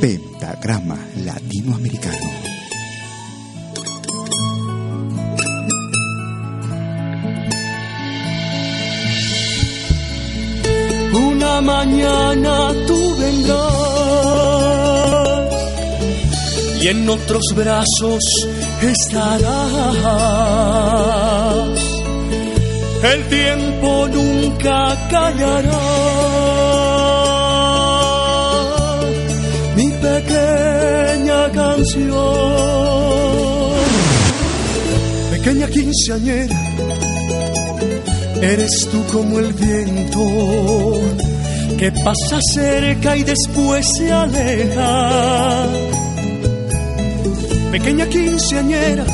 Pentagrama Latinoamericano. Una mañana tú vendrás y en otros brazos estarás. El tiempo nunca callará. Pequeña quinceañera Eres tú como el viento que pasa cerca y después se aleja. Pequeña quinceañera,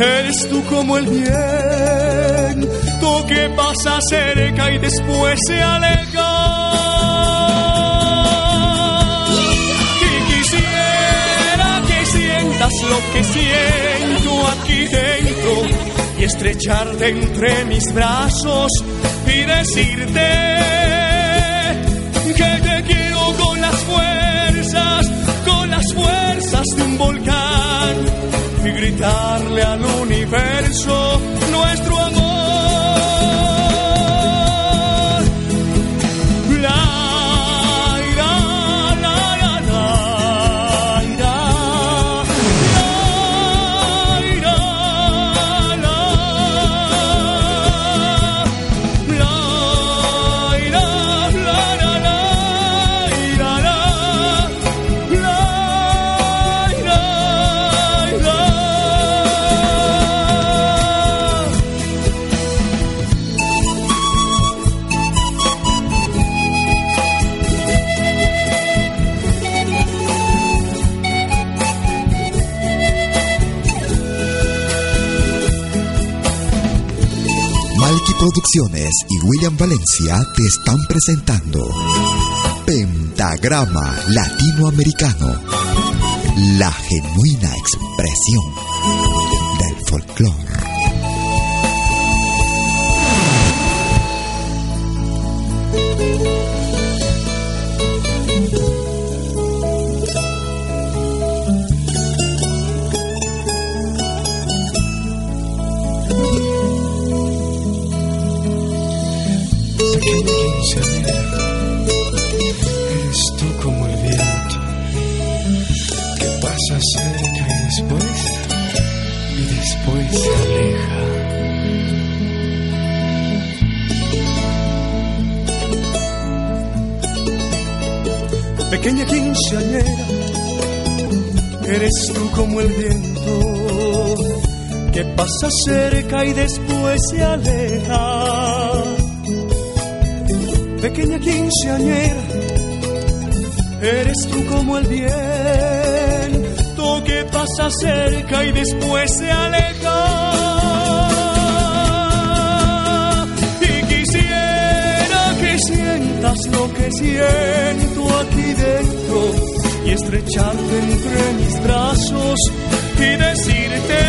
eres tú como el viento que pasa cerca y después se aleja. Lo que siento aquí dentro y estrecharte entre mis brazos y decirte que te quiero con las fuerzas, con las fuerzas de un volcán y gritarle al universo nuestro amor. Y William Valencia te están presentando Pentagrama Latinoamericano, la genuina expresión del folclore. Como el viento que pasa cerca y después se aleja. Pequeña quinceañera, eres tú como el viento que pasa cerca y después se aleja. sientas lo que siento aquí dentro estrecharte entre mis brazos y decirte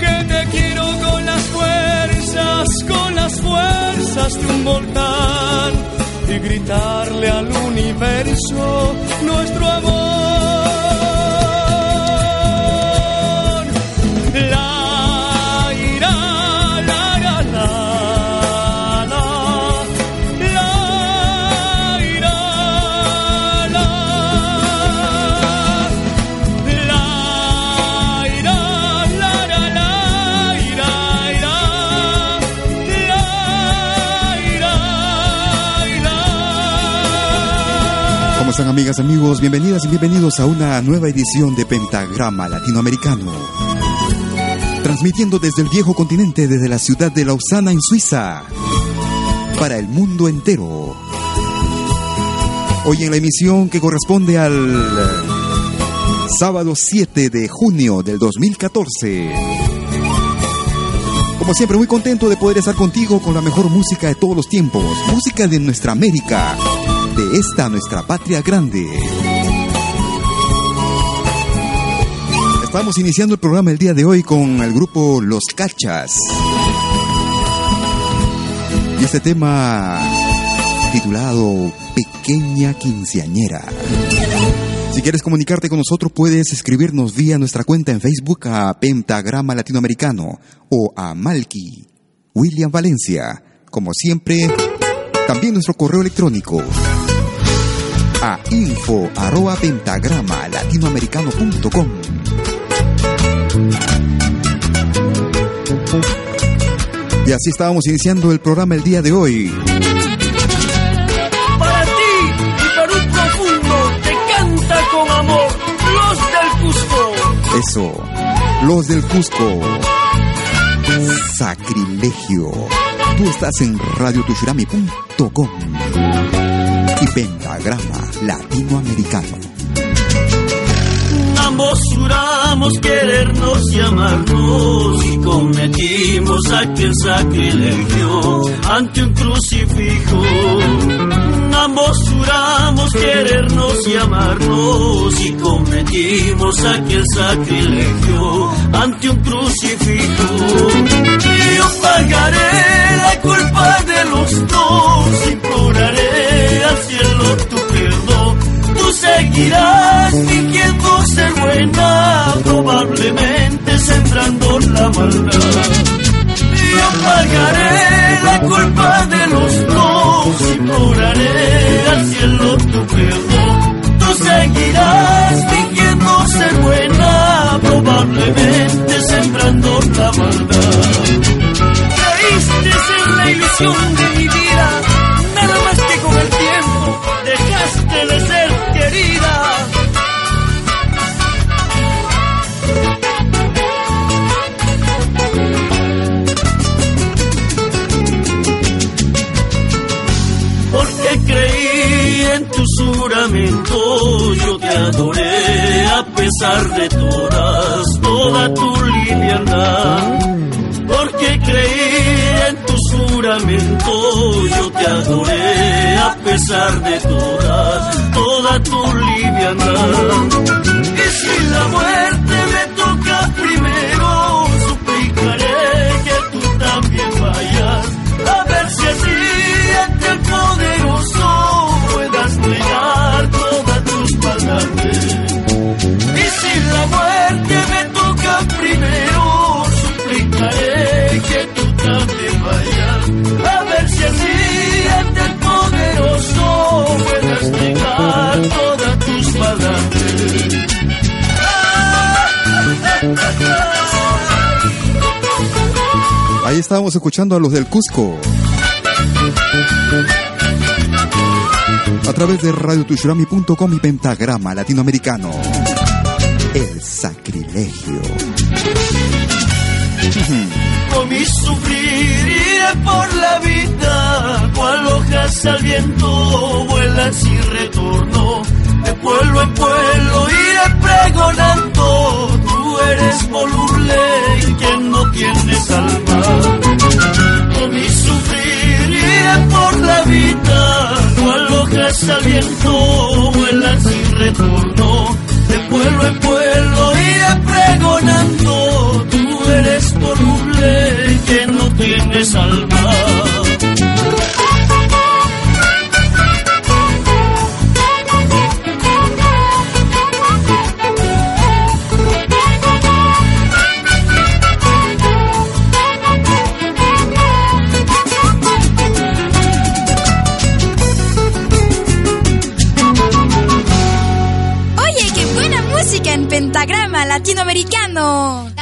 que te quiero con las fuerzas, con las fuerzas de un volcán y gritarle al universo nuestro amor. Amigos? Bienvenidas y bienvenidos a una nueva edición de Pentagrama Latinoamericano. Transmitiendo desde el viejo continente, desde la ciudad de Lausana, en Suiza, para el mundo entero. Hoy en la emisión que corresponde al sábado 7 de junio del 2014. Como siempre, muy contento de poder estar contigo con la mejor música de todos los tiempos, música de nuestra América de esta nuestra patria grande. Estamos iniciando el programa el día de hoy con el grupo Los Cachas. Y este tema titulado Pequeña Quinceañera. Si quieres comunicarte con nosotros, puedes escribirnos vía nuestra cuenta en Facebook a Pentagrama Latinoamericano o a Malky William Valencia. Como siempre, también nuestro correo electrónico a info arroba pentagrama latinoamericano.com. Y así estábamos iniciando el programa el día de hoy. Para ti y para un profundo te canta con amor los del Cusco. Eso, los del Cusco. Sacrilegio. Tú estás en radiotushirami.com y Pentagrama Latinoamericano. Ambos juramos querernos y amarnos y cometimos aquel sacrilegio ante un crucifijo. Ambos juramos querernos y amarnos y cometimos aquel sacrilegio ante un crucifijo. Yo pagaré la culpa de los dos, imploraré al cielo tu perdón. Tú seguirás fingiendo ser buena, probablemente sembrando la maldad. Yo pagaré la culpa de los dos, imploraré al cielo tu perdón. Tú seguirás fingiendo ser buena, probablemente sembrando la maldad ilusión de mi vida, nada más que con el tiempo dejaste de ser querida. Porque creí en tu juramento, yo te adoré a pesar de todas, toda tu liviandad juramento, yo te adoré a pesar de todas, toda tu liviandad. Y si la muerte me toca primero, suplicaré que tú también vayas, a ver si así ante el poderoso puedas negar a ver si así ante el poderoso puedes negar todas tus maldades. Ahí estábamos escuchando a los del Cusco. A través de radiotushurami.com y Pentagrama Latinoamericano. El sacrilegio. Con mi sufrir iré por la vida, cual hojas al viento vuelan sin retorno. De pueblo en pueblo iré pregonando, tú eres voluble y quien no tiene alma. Con mi sufrir iré por la vida, cual hojas al viento vuelan sin retorno. De pueblo en pueblo iré pregonando, que no. Oye, qué buena música en pentagrama latinoamericano.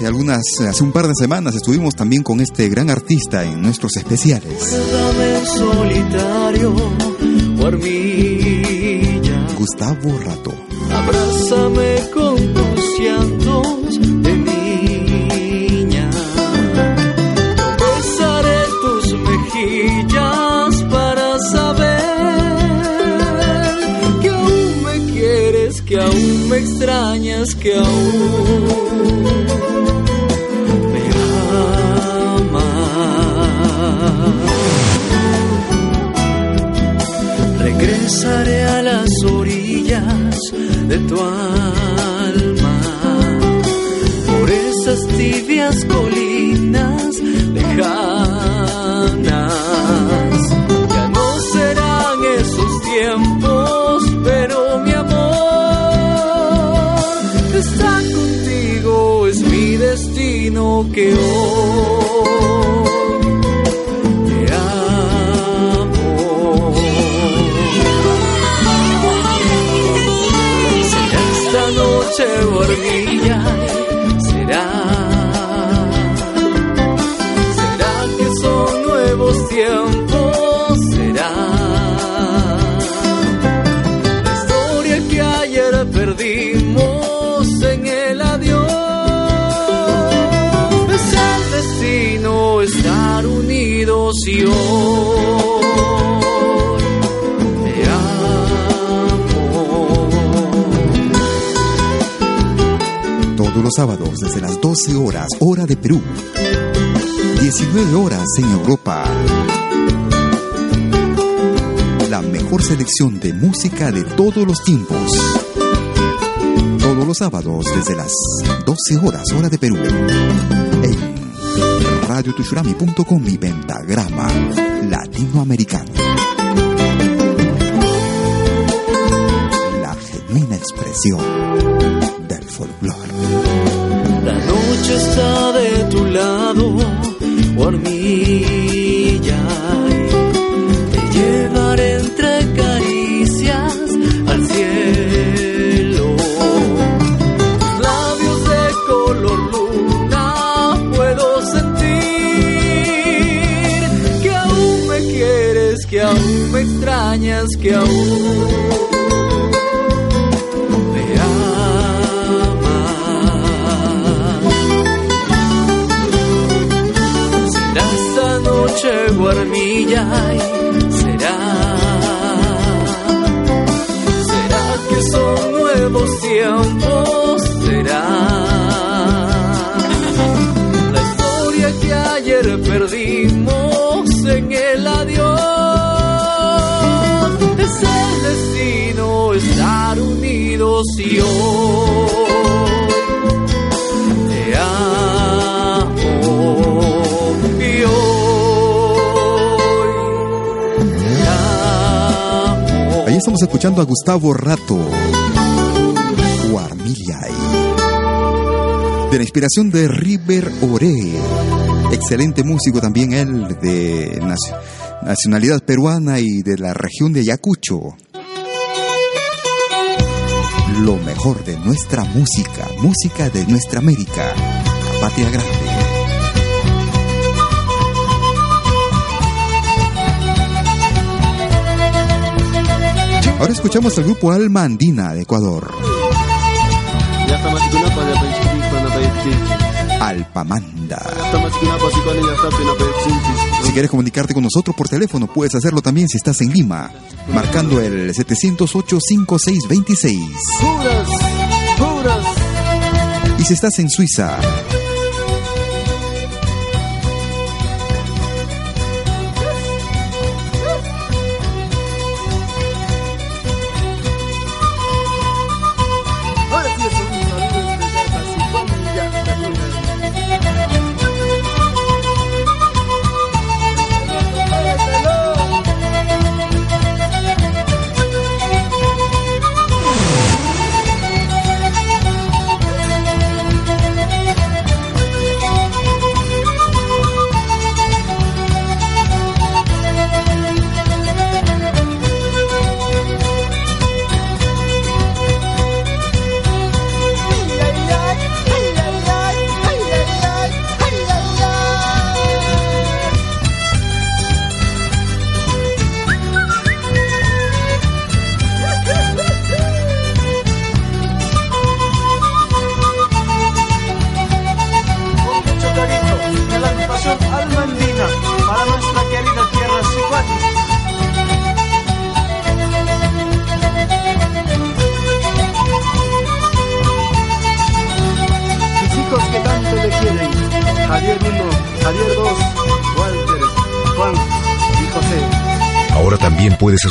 Hace algunas, hace un par de semanas estuvimos también con este gran artista en nuestros especiales. Solitario. Gustavo Rato. Abrázame con tus llantos de niña. Besaré tus mejillas para saber que aún me quieres, que aún me extrañas, que aún Regresaré a las orillas de tu alma, por esas tibias colinas lejanas. Ya no serán esos tiempos, pero mi amor, estar contigo es mi destino que hoy noche guardilla, será. Será que son nuevos tiempos, será. La historia que ayer perdimos en el adiós. Es el destino estar unidos y hoy sábados desde las 12 horas, hora de Perú. 19 horas en Europa. La mejor selección de música de todos los tiempos. Todos los sábados desde las 12 horas, hora de Perú. En radiotushurami.com y Pentagrama Latinoamericano. La genuina expresión del folclore. Está de tu lado, hormilla. Estamos escuchando a Gustavo Rato. Guarmiliay. De la inspiración de River Ore. Excelente músico también él, de naci- nacionalidad peruana y de la región de Ayacucho. Lo mejor de nuestra música, música de nuestra América, la patria grande. Ahora escuchamos al grupo Alma Andina de Ecuador. Alpamanda. si quieres comunicarte con nosotros por teléfono, puedes hacerlo también si estás en Lima, marcando el 708-5626. puras puras Y si estás en Suiza,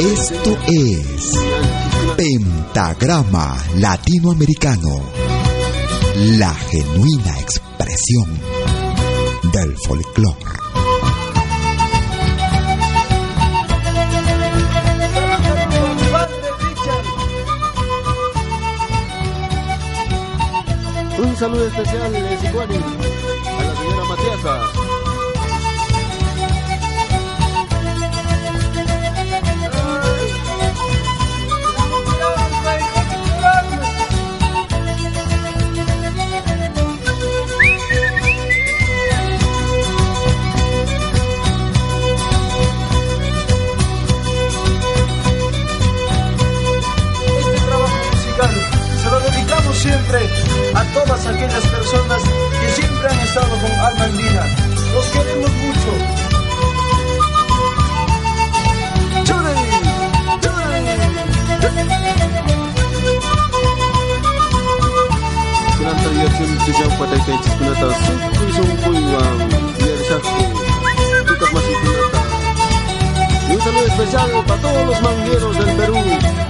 esto es Pentagrama Latinoamericano, la genuina expresión del folclore. Un saludo especial de Sicuani a la señora Matiasa. Siempre a todas aquellas personas que siempre han estado con Alma Andina. Los queremos mucho. Y un saludo especial para todos los mangueros del Perú.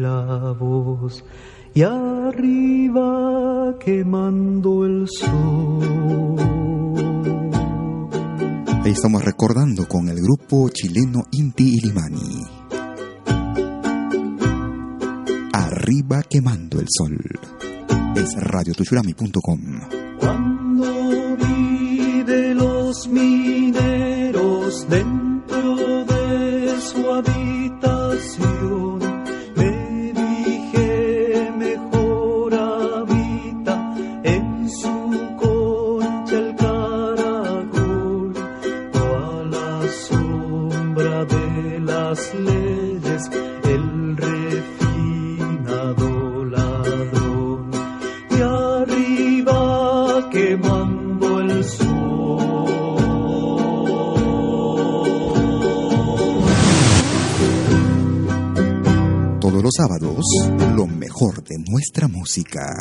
La voz. Y arriba quemando el sol. Ahí estamos recordando con el grupo chileno Inti Ilimani. Arriba quemando el sol. Es radiotushurami.com. Cuando vi de los mineros dentro de nuestra música.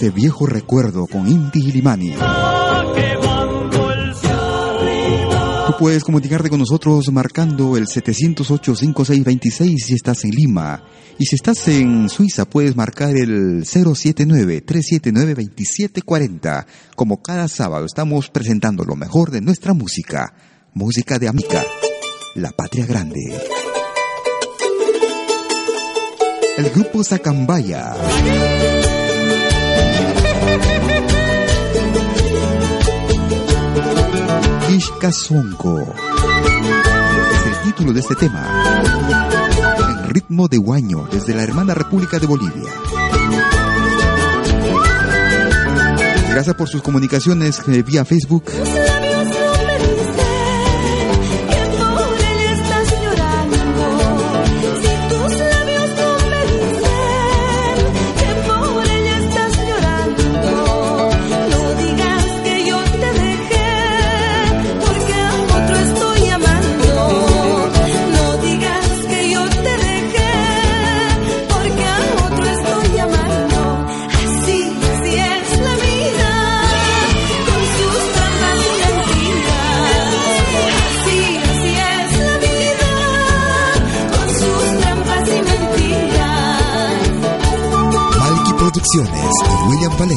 Este viejo recuerdo con Inti Ilimani. Quemando el sol. Tú puedes comunicarte con nosotros marcando el 708-5626 si estás en Lima. Y si estás en Suiza, puedes marcar el 079-379-2740. Como cada sábado estamos presentando lo mejor de nuestra música. Música de Amica, la patria grande. El grupo Sacambaya. Ishkazonko. Es el título de este tema. En ritmo de guaño desde la hermana República de Bolivia. Gracias por sus comunicaciones eh, vía Facebook.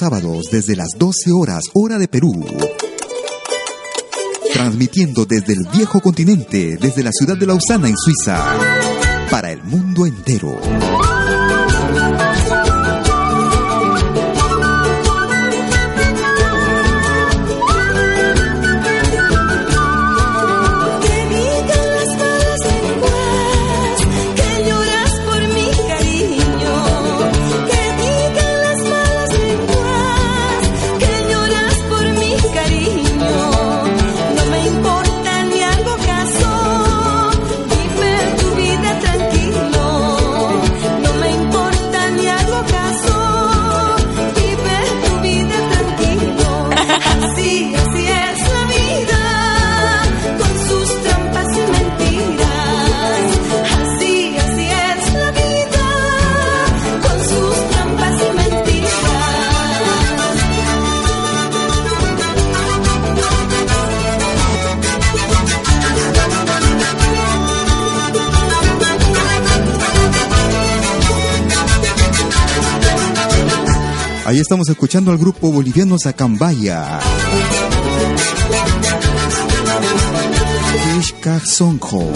Sábados desde las 12 horas hora de Perú. Transmitiendo desde el viejo continente, desde la ciudad de Lausana en Suiza, para el mundo entero. Estamos escuchando al grupo boliviano Zacambaya. Sonjo.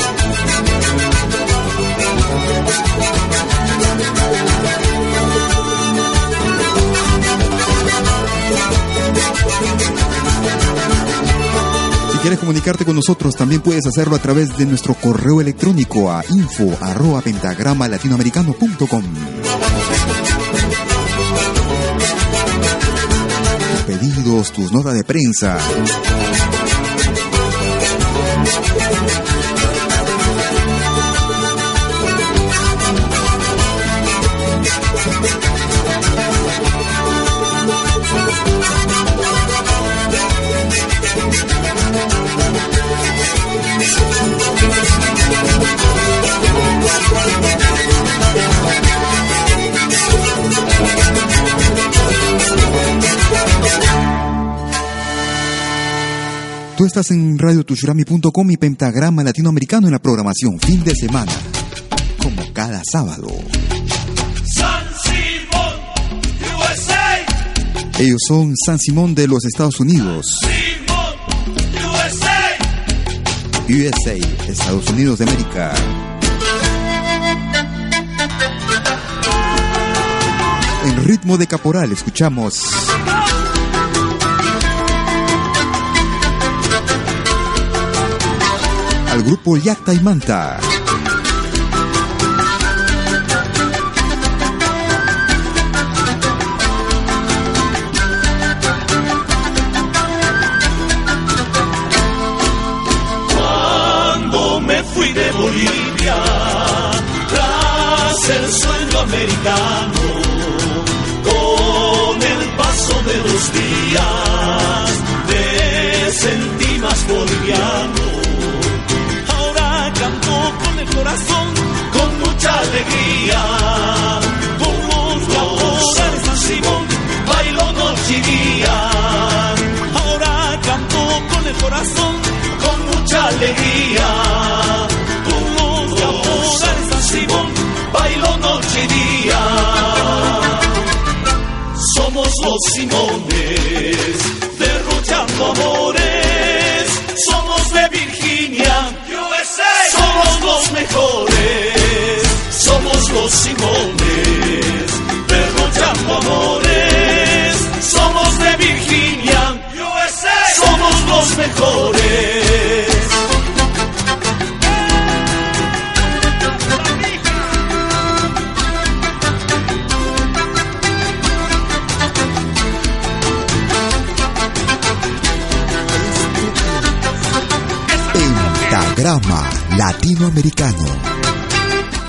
Si quieres comunicarte con nosotros, también puedes hacerlo a través de nuestro correo electrónico a info arroba pentagrama latinoamericano.com. pedidos, tus notas de prensa. Tú estás en radiotushurami.com y Pentagrama Latinoamericano en la programación fin de semana, como cada sábado. San Simón, USA. Ellos son San Simón de los Estados Unidos. Simón, USA. USA, Estados Unidos de América. En ritmo de caporal escuchamos al grupo Yacta y Manta. Cuando me fui de Bolivia, tras el sueño americano, con el paso de los días, me sentí más boliviano alegría. Con los San Simón, bailo noche y día. Ahora canto con el corazón, con mucha alegría. Con los San Simón, bailo noche y día. Somos los Simones, Simones, derrochando amores. Somos de Virginia, USA. Somos los mejores. Pentagrama Latinoamericano.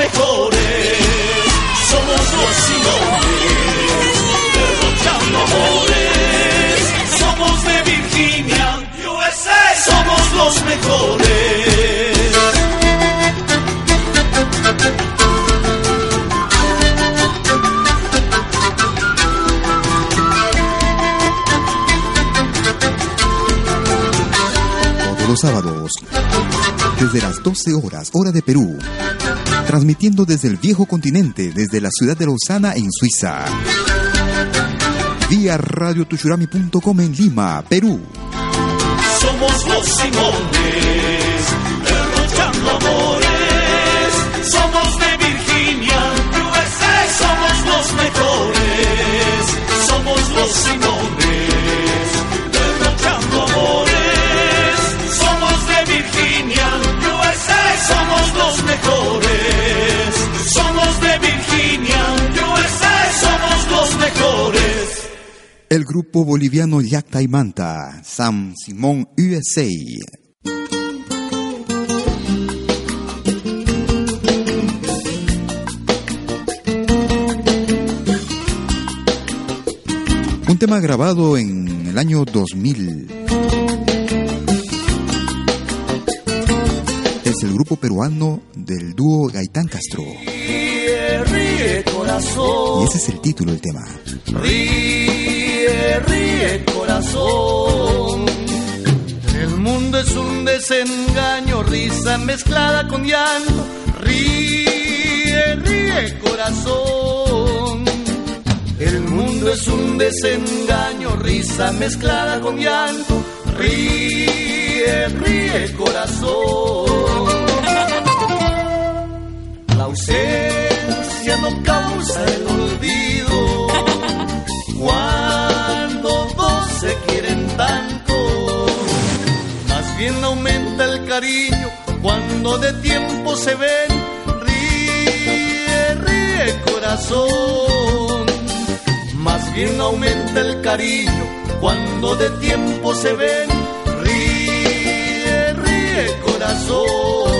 Mejores. Somos los Simones, derrochando amores. Somos de Virginia, USA. Somos los mejores. Todos los sábados, desde las 12 horas, hora de Perú. Transmitiendo desde el viejo continente, desde la ciudad de Lausana, en Suiza. Vía radiotushurami.com en Lima, Perú. Somos los Simones, derrochando amores. Somos de Virginia, USA. Somos los mejores. Somos los Simones, derrochando amores. Somos de Virginia, USA. Somos los mejores. El grupo boliviano Yacta y Manta, San Simón USA. Un tema grabado en el año 2000. Es el grupo peruano del dúo Gaitán Castro. Ríe, ríe, corazón. Y ese es el título del tema. Ríe, ríe, corazón. El mundo es un desengaño, risa mezclada con llanto. Ríe, ríe, corazón. El mundo es un desengaño, risa mezclada con llanto. Ríe, ríe, corazón. La ausencia no causa el cuando de tiempo se ven. Ríe, ríe, corazón. Más bien aumenta el cariño cuando de tiempo se ven. Ríe, ríe, corazón.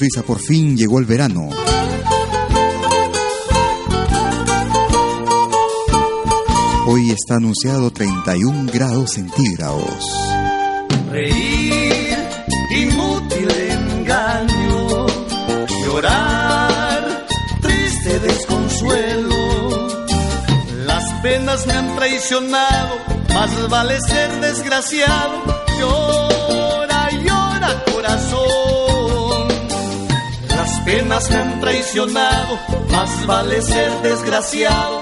Suiza por fin llegó el verano. Hoy está anunciado 31 grados centígrados. Reír, inútil engaño, llorar, triste desconsuelo. Las penas me han traicionado, más vale ser desgraciado. Llora, llora, corazón. Penas me han traicionado, más vale ser desgraciado.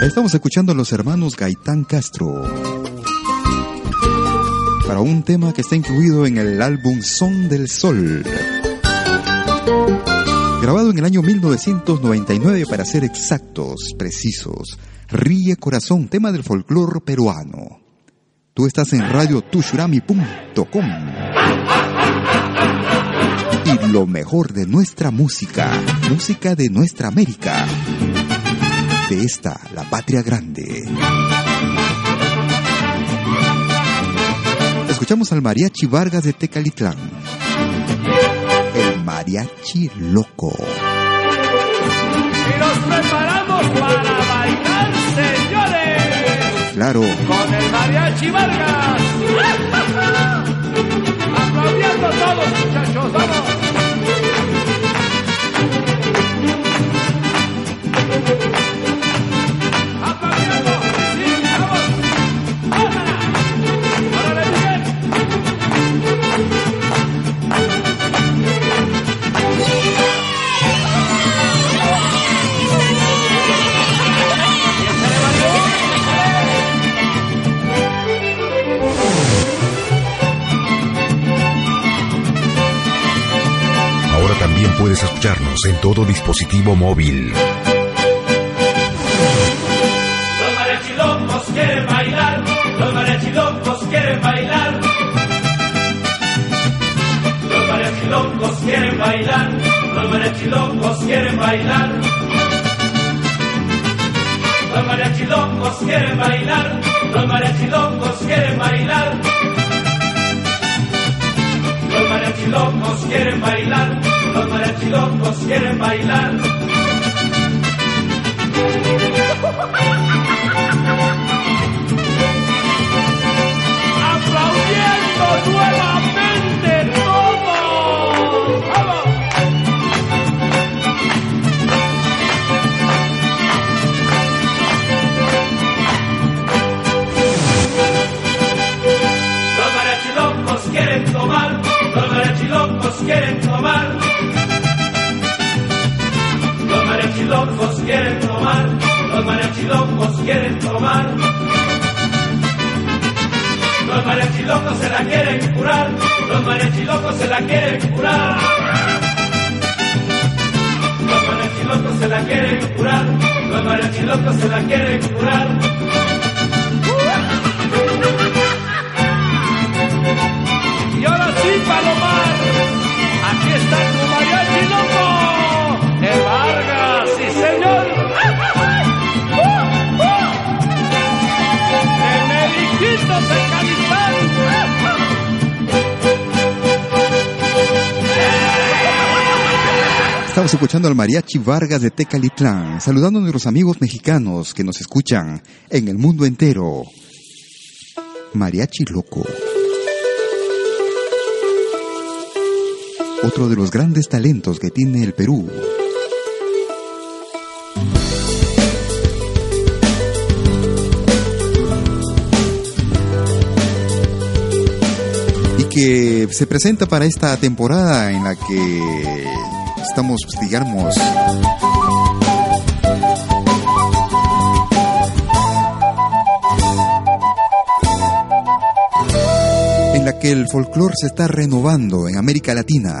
Estamos escuchando a los hermanos Gaitán Castro para un tema que está incluido en el álbum Son del Sol. Grabado en el año 1999 para ser exactos, precisos. Ríe Corazón, tema del folclore peruano. Tú estás en radiotushurami.com. Y lo mejor de nuestra música, música de nuestra América de esta, la patria grande. Escuchamos al mariachi Vargas de Tecalitlán. El mariachi loco. Y nos preparamos para bailar, señores. Claro, Con el mariachi Vargas. Aplaudiendo todos, muchachos, vamos. También puedes escucharnos en todo dispositivo móvil. Los mariachilocos quieren bailar, los mariachilocos quieren bailar. Los mariachilocos quieren bailar, los mariachilocos quieren bailar. Los mariachilocos quieren bailar, los mariachilocos quieren bailar. Los quieren bailar, los mariachilocos quieren bailar. al Mariachi Vargas de Tecalitlán, saludando a nuestros amigos mexicanos que nos escuchan en el mundo entero. Mariachi Loco. Otro de los grandes talentos que tiene el Perú. y que se presenta para esta temporada en la que estamos, digamos, en la que el folclore se está renovando en América Latina.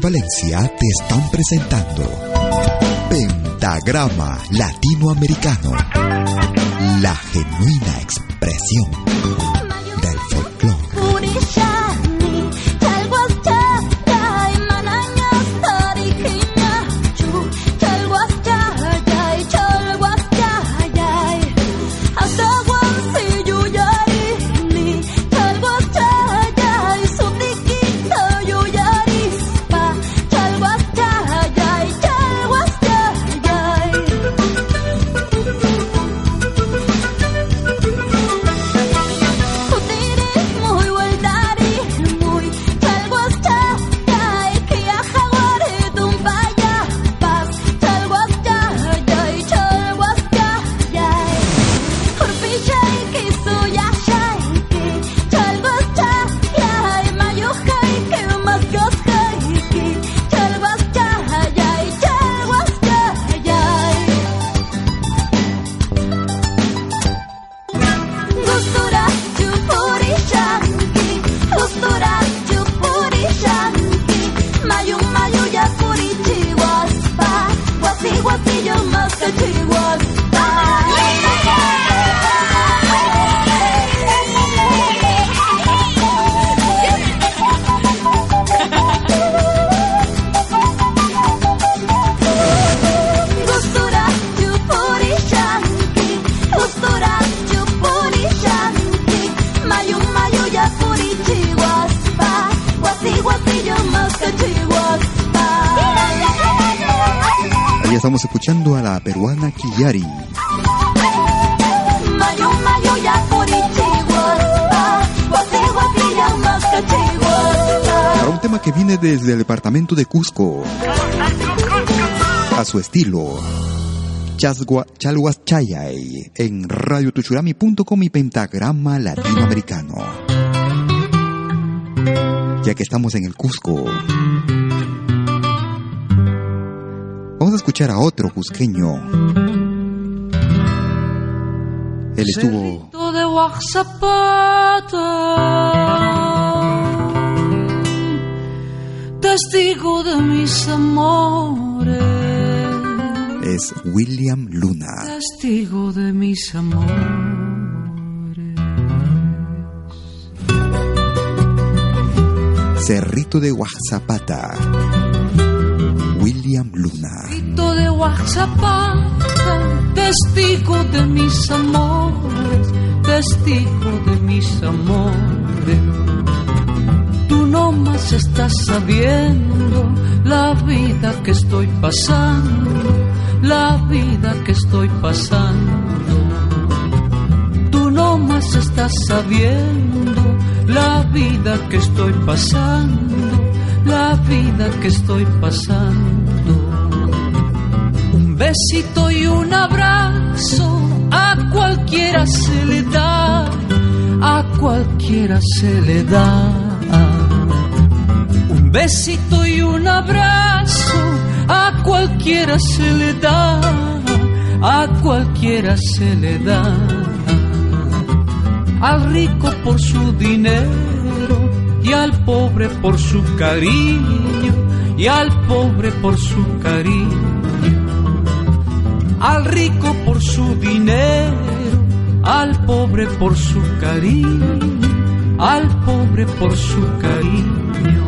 Valencia te están presentando Pentagrama Latinoamericano, la genuina expresión Cusco. A su estilo. Chalhuas Chayay en radiotuchurami.com y Pentagrama Latinoamericano. Ya que estamos en el Cusco. Vamos a escuchar a otro cusqueño. Él estuvo. Testigo de mis amores. Es William Luna. Testigo de mis amores. Cerrito de Guajapata. William Luna. Cerrito de Guajapata, testigo de mis amores, testigo de mis amores no más estás sabiendo la vida que estoy pasando. la vida que estoy pasando. Tú no más estás sabiendo la vida que estoy pasando, la vida que estoy pasando. Un besito y un abrazo a cualquiera se le da, a cualquiera se le da. Besito y un abrazo a cualquiera se le da, a cualquiera se le da. Al rico por su dinero y al pobre por su cariño y al pobre por su cariño. Al rico por su dinero, al pobre por su cariño, al pobre por su cariño.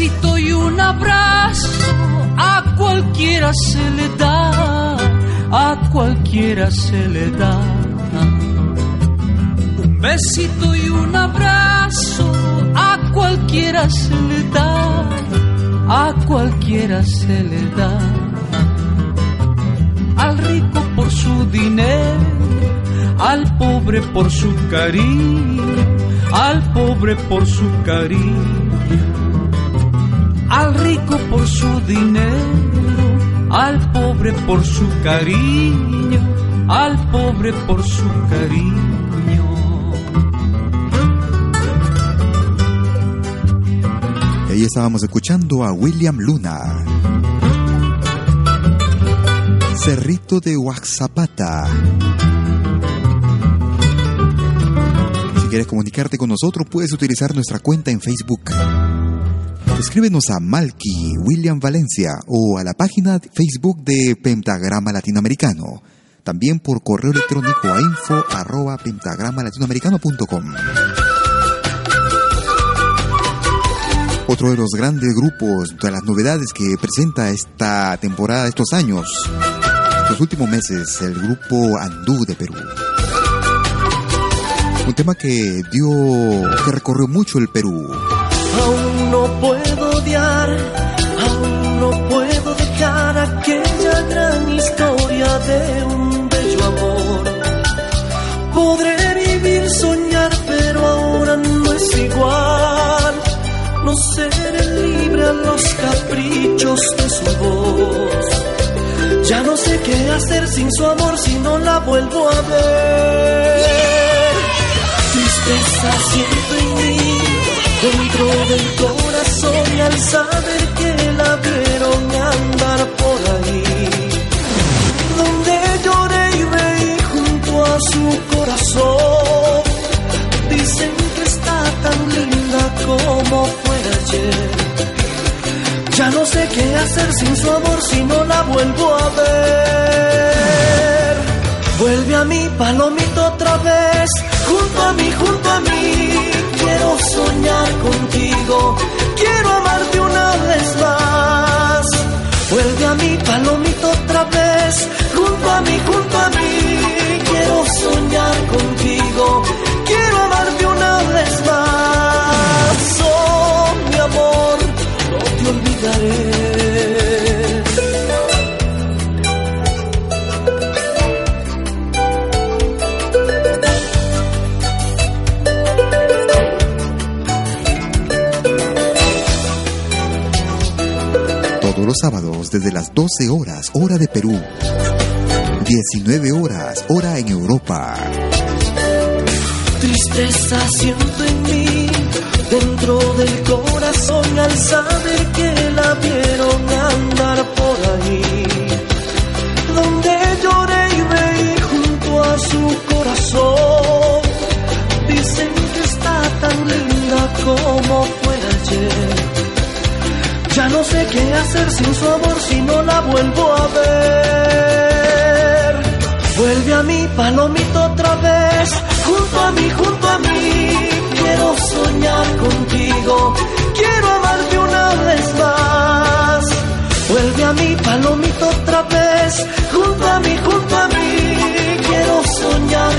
Besito y un abrazo a cualquiera se le da, a cualquiera se le da. Un besito y un abrazo a cualquiera se le da, a cualquiera se le da. Al rico por su dinero, al pobre por su cariño, al pobre por su cariño al rico por su dinero, al pobre por su cariño, al pobre por su cariño. Ahí estábamos escuchando a William Luna. Cerrito de Oaxapata. Si quieres comunicarte con nosotros, puedes utilizar nuestra cuenta en Facebook escríbenos a Malky William Valencia o a la página Facebook de Pentagrama Latinoamericano. También por correo electrónico a info arroba pentagramalatinoamericano.com. Otro de los grandes grupos de las novedades que presenta esta temporada, estos años, estos últimos meses, el grupo Andú de Perú. Un tema que dio, que recorrió mucho el Perú no puedo odiar, aún no puedo dejar aquella gran historia de un bello amor. Podré vivir, soñar, pero ahora no es igual. No seré libre a los caprichos de su voz. Ya no sé qué hacer sin su amor si no la vuelvo a ver. Tristeza siento en mí dentro del corazón y al saber que la vieron andar por ahí. Donde lloré y reí junto a su corazón. Dicen que está tan linda como fue ayer. Ya no sé qué hacer sin su amor si no la vuelvo a ver. Vuelve a mi palomito otra vez, junto a mí, junto a mí quiero soñar contigo, quiero amarte una vez más. Vuelve a mi palomito otra vez, junto a mí, junto a mí, quiero soñar contigo, los sábados desde las 12 horas, hora de Perú. 19 horas, hora en Europa. Tristeza siento en mí dentro del corazón al saber que sé qué hacer sin su amor si no la vuelvo a ver. Vuelve a mí, palomito, otra vez, junto a mí, junto a mí. Quiero soñar contigo, quiero amarte una vez más. Vuelve a mí, palomito, otra vez, junto a mí, junto a mí. Quiero soñar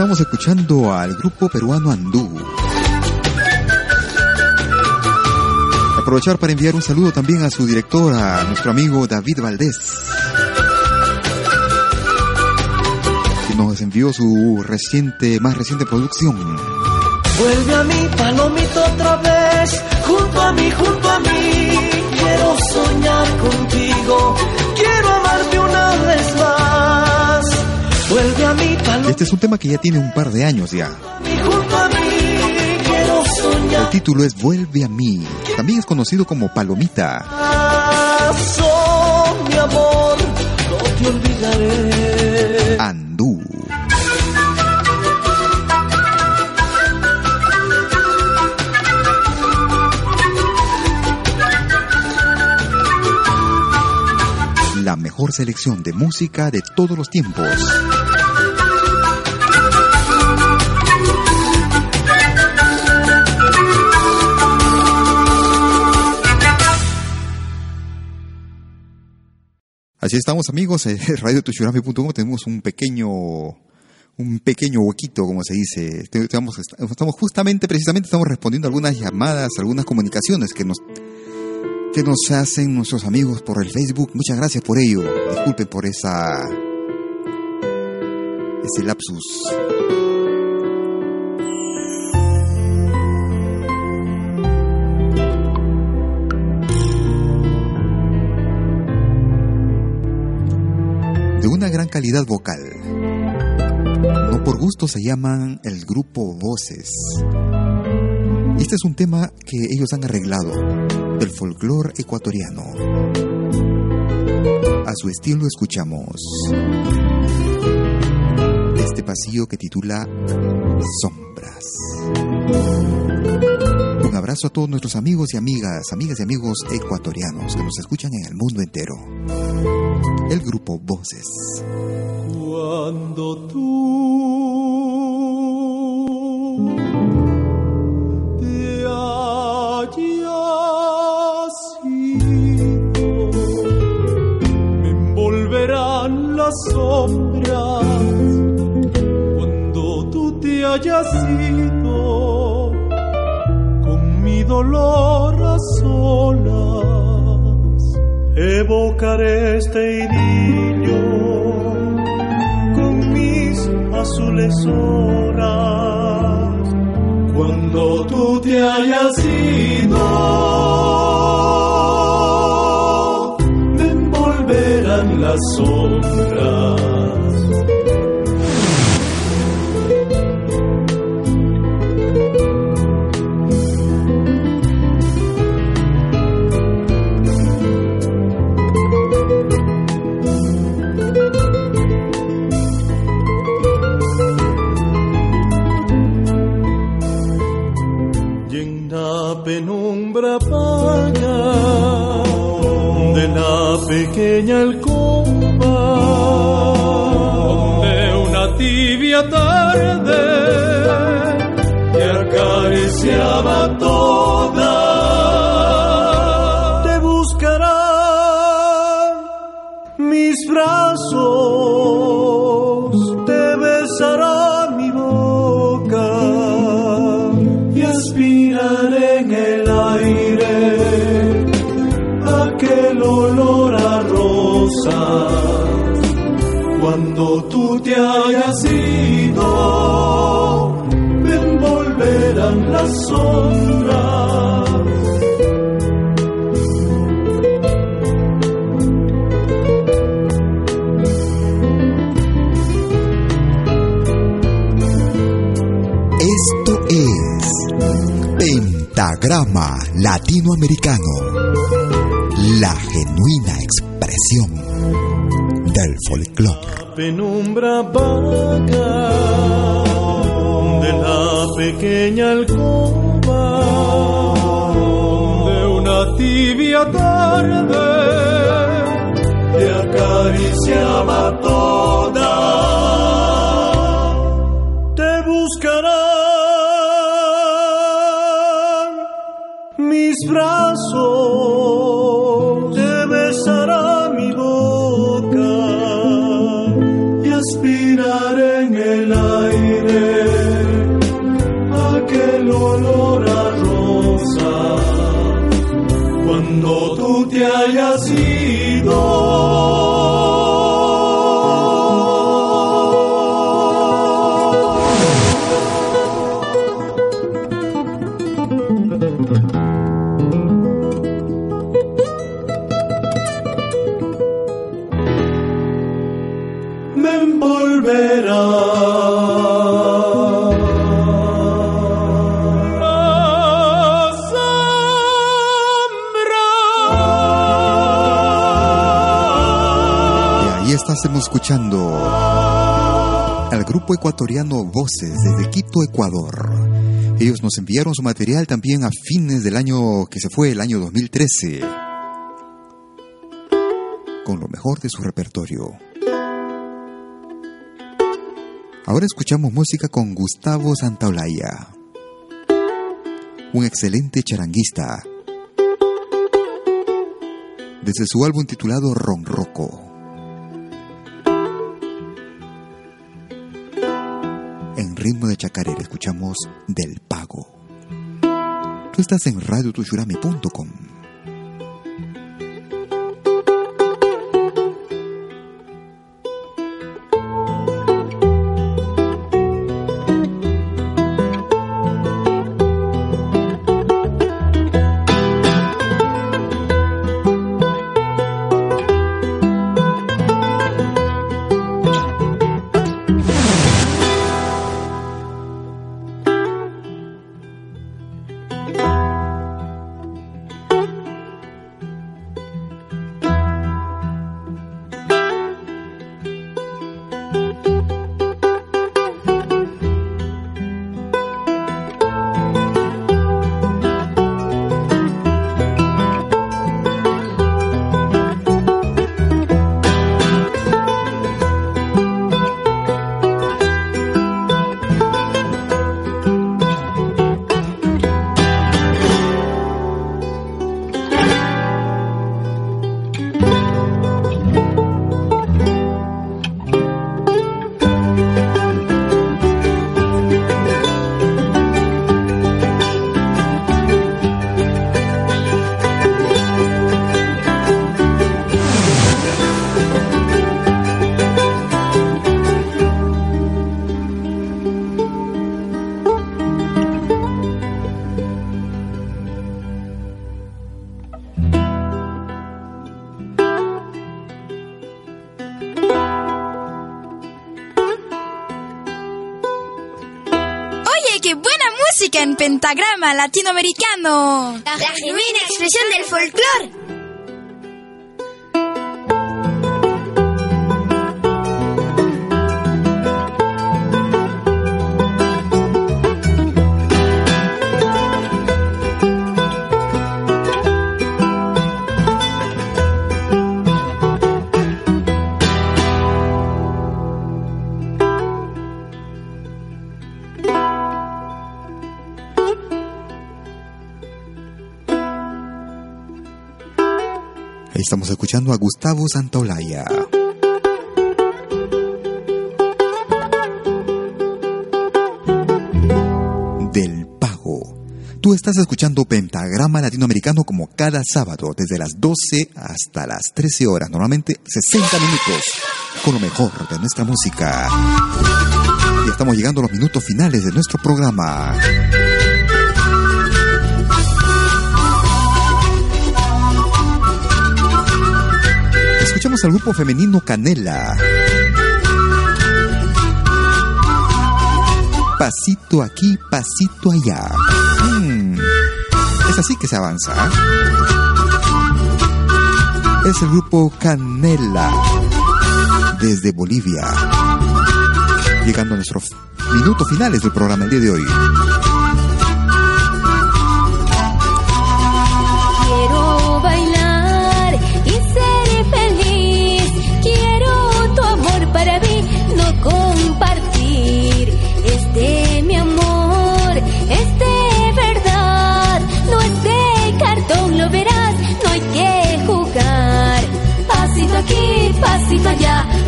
estamos escuchando al grupo peruano Andú. Aprovechar para enviar un saludo también a su director, a nuestro amigo David Valdés, que nos envió su reciente, más reciente producción. Vuelve a mí, palomito, otra vez, junto a mí, junto a mí. Quiero soñar contigo, quiero amarte una vez más. Este es un tema que ya tiene un par de años ya. El título es Vuelve a mí. También es conocido como Palomita. Andú. La mejor selección de música de todos los tiempos. Así estamos amigos, en radiotuchurame.com tenemos un pequeño un pequeño huequito, como se dice. Estamos, estamos justamente, precisamente estamos respondiendo algunas llamadas, algunas comunicaciones que nos que nos hacen nuestros amigos por el Facebook. Muchas gracias por ello. Disculpen por esa ese lapsus. De una gran calidad vocal. No por gusto se llaman el grupo Voces. Este es un tema que ellos han arreglado del folclore ecuatoriano. A su estilo escuchamos este pasillo que titula Sombras. Abrazo a todos nuestros amigos y amigas, amigas y amigos ecuatorianos que nos escuchan en el mundo entero. El grupo Voces. Cuando tú te hayas ido, me envolverán las sombras. Cuando tú te hayas ido, dolor a solas, evocaré este idilio con mis azules horas. Cuando tú te hayas ido, me envolverán las sombras. Pequeña alcoba donde una tibia tarde te acariciaba toda Cuando tú te hayas ido, me envolverán las sombras. Esto es Pentagrama Latinoamericano, la genuina expresión del folclore. Penumbra vaga de la pequeña alcoba de una tibia tarde te acariciaba toda. Escuchando al grupo ecuatoriano Voces desde Quito, Ecuador. Ellos nos enviaron su material también a fines del año que se fue, el año 2013, con lo mejor de su repertorio. Ahora escuchamos música con Gustavo Santaolalla, un excelente charanguista, desde su álbum titulado Ronroco. Ritmo de chacarera escuchamos Del Pago. Tú estás en radiotushurami.com. qué buena música en pentagrama latinoamericano. La genuina expresión del folclore. A Gustavo Santaolalla. Del Pago. Tú estás escuchando Pentagrama Latinoamericano como cada sábado, desde las 12 hasta las 13 horas, normalmente 60 minutos, con lo mejor de nuestra música. Y estamos llegando a los minutos finales de nuestro programa. Escuchamos al grupo femenino Canela. pasito aquí, pasito allá. Mm, es así que se avanza. ¿eh? Es el grupo Canela desde Bolivia. Llegando a nuestros minutos finales del programa el día de hoy.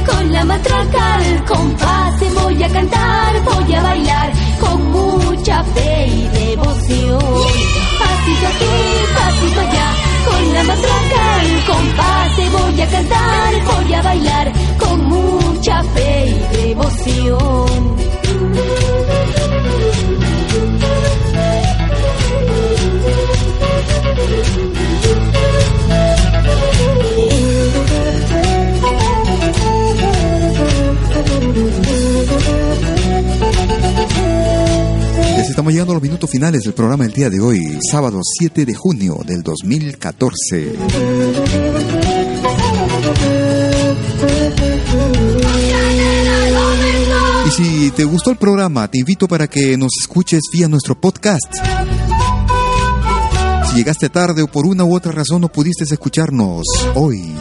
Con la matraca al compás minutos finales del programa del día de hoy, sábado 7 de junio del 2014. Y si te gustó el programa, te invito para que nos escuches vía nuestro podcast. Si llegaste tarde o por una u otra razón no pudiste escucharnos hoy,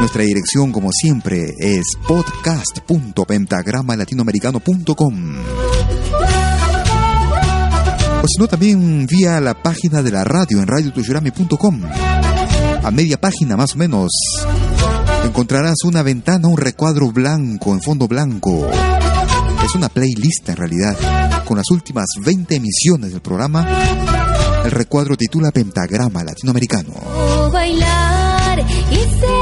nuestra dirección, como siempre, es podcast.pentagramalatinoamericano.com o si no también vía la página de la radio en radiotuyurami.com. A media página más o menos encontrarás una ventana, un recuadro blanco en fondo blanco. Es una playlist en realidad con las últimas 20 emisiones del programa. El recuadro titula Pentagrama Latinoamericano. bailar y ser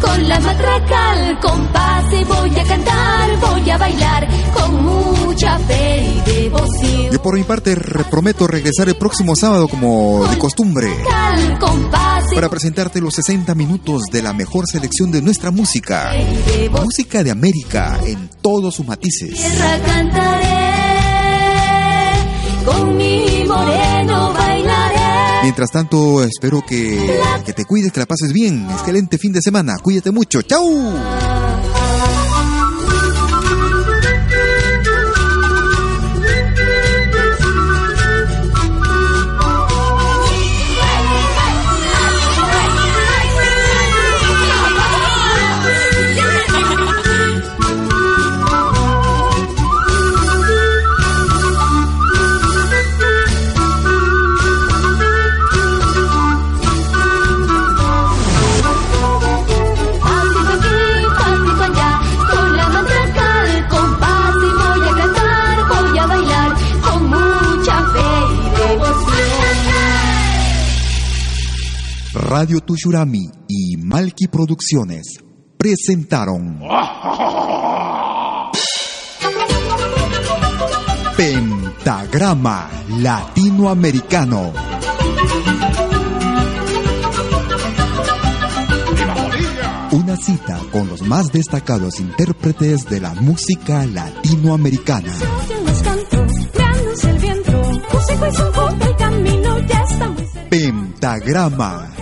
con la matraca al compás voy a cantar, voy a bailar con mucha fe y devoción. Yo por mi parte prometo regresar el próximo sábado como de costumbre para presentarte los 60 minutos de la mejor selección de nuestra música. Música de América en todos sus matices. Tierra cantaré con mi moreno. Mientras tanto, espero que, que te cuides, que la pases bien. Excelente fin de semana. Cuídate mucho. ¡Chao! Radio Tushurami y Malki Producciones presentaron Pentagrama Latinoamericano. Una cita con los más destacados intérpretes de la música latinoamericana. Pentagrama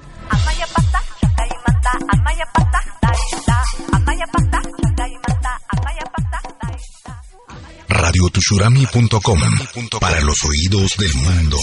Para los oídos del mundo.